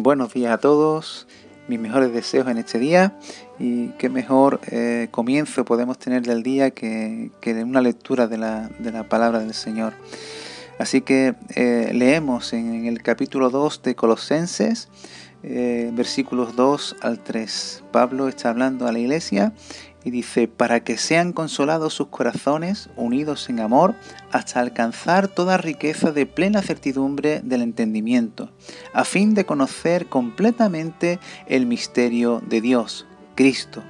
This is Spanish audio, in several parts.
Buenos días a todos, mis mejores deseos en este día y qué mejor eh, comienzo podemos tener del día que, una lectura de la, de la, palabra del Señor. Así que eh, leemos en, el capítulo 2 de Colosenses, eh, versículos 2 al 3. Pablo está hablando a la iglesia dice, para que sean consolados sus corazones, unidos en amor, hasta alcanzar toda riqueza de plena certidumbre del entendimiento, a fin de conocer completamente el misterio de Dios, Cristo,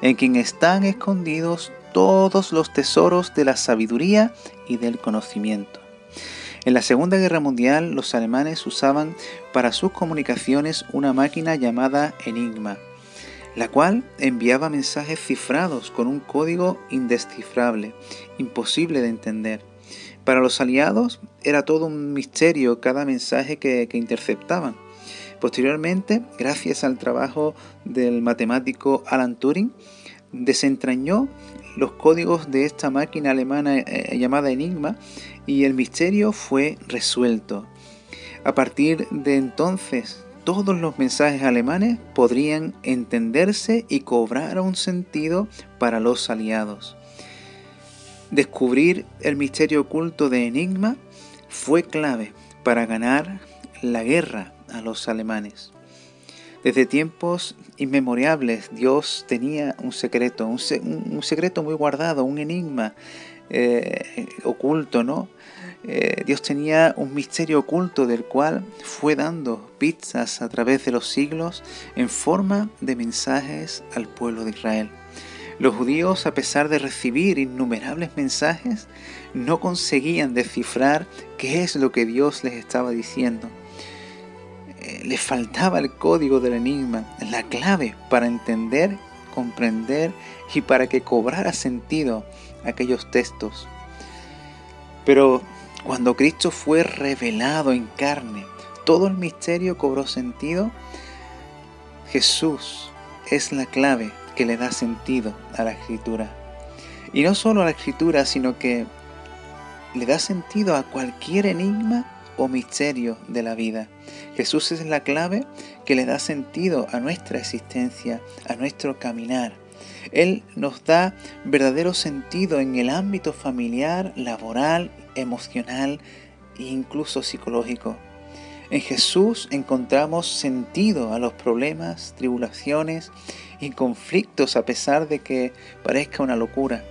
en quien están escondidos todos los tesoros de la sabiduría y del conocimiento. En la Segunda Guerra Mundial los alemanes usaban para sus comunicaciones una máquina llamada Enigma, la cual enviaba mensajes cifrados con un código indescifrable, imposible de entender. Para los aliados era todo un misterio cada mensaje que, interceptaban. Posteriormente, gracias al trabajo del matemático Alan Turing, desentrañó los códigos de esta máquina alemana eh, llamada Enigma y el misterio fue resuelto. A partir de entonces, todos los mensajes alemanes podrían entenderse y cobrar un sentido para los aliados. Descubrir el misterio oculto de Enigma fue clave para ganar la guerra a los alemanes. Desde tiempos inmemorables Dios tenía un secreto, un, secreto muy guardado, un enigma eh, oculto, ¿no? Eh, Dios tenía un misterio oculto del cual fue dando pistas a través de los siglos en forma de mensajes al pueblo de Israel. Los judíos, a pesar de recibir innumerables mensajes, no conseguían descifrar qué es lo que Dios les estaba diciendo. Eh, les faltaba el código del enigma, la clave para entender, comprender y para que cobrara sentido aquellos textos. Pero cuando Cristo fue revelado en carne, todo el misterio cobró sentido. Jesús es la clave que le da sentido a la escritura. Y no solo a la escritura, sino que le da sentido a cualquier enigma o misterio de la vida. Jesús es la clave que le da sentido a nuestra existencia, a nuestro caminar. Él nos da verdadero sentido en el ámbito familiar, laboral, emocional e incluso psicológico. En Jesús encontramos sentido a los problemas, tribulaciones y conflictos a pesar de que parezca una locura.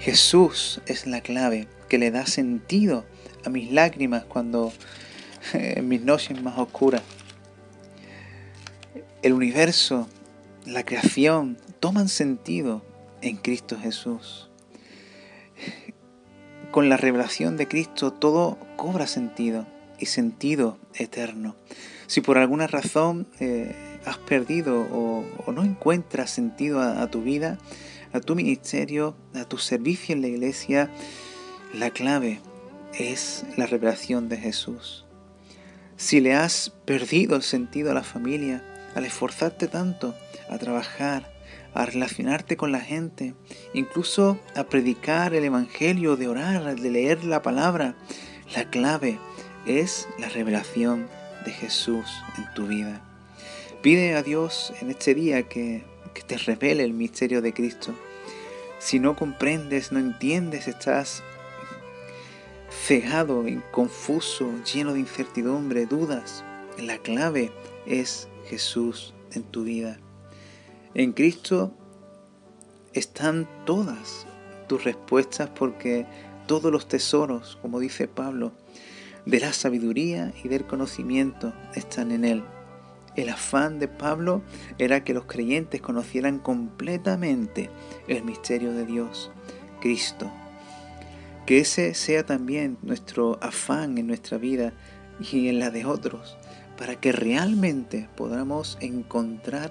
Jesús es la clave que le da sentido a mis lágrimas cuando en mis noches más oscuras. El universo, la creación, toman sentido en Cristo Jesús. Con la revelación de Cristo todo cobra sentido y sentido eterno. Si por alguna razón eh, has perdido o, no encuentras sentido a, tu vida, a tu ministerio, a tu servicio en la iglesia, la clave es la revelación de Jesús. Si le has perdido el sentido a la familia, al esforzarte tanto a trabajar, a relacionarte con la gente, incluso a predicar el Evangelio, de orar, de leer la palabra. La clave es la revelación de Jesús en tu vida. Pide a Dios en este día que, que te revele el misterio de Cristo. Si no comprendes, no entiendes, estás cegado, confuso, lleno de incertidumbre, dudas. La clave es Jesús en tu vida. En Cristo están todas tus respuestas porque todos los tesoros, como dice Pablo, de la sabiduría y del conocimiento están en Él. El afán de Pablo era que los creyentes conocieran completamente el misterio de Dios, Cristo. Que ese sea también nuestro afán en nuestra vida y en la de otros, para que realmente podamos encontrar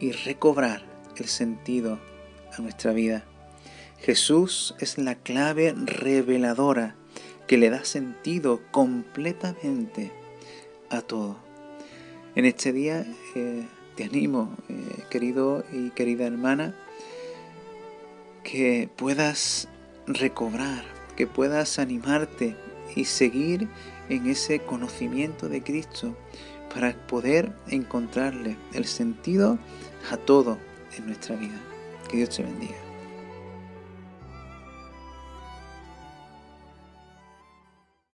y recobrar el sentido a nuestra vida. Jesús es la clave reveladora que le da sentido completamente a todo. En este día eh, te animo, eh, querido y querida hermana, que puedas recobrar, que puedas animarte y seguir en ese conocimiento de Cristo, para poder encontrarle el sentido a todo en nuestra vida. Que Dios te bendiga.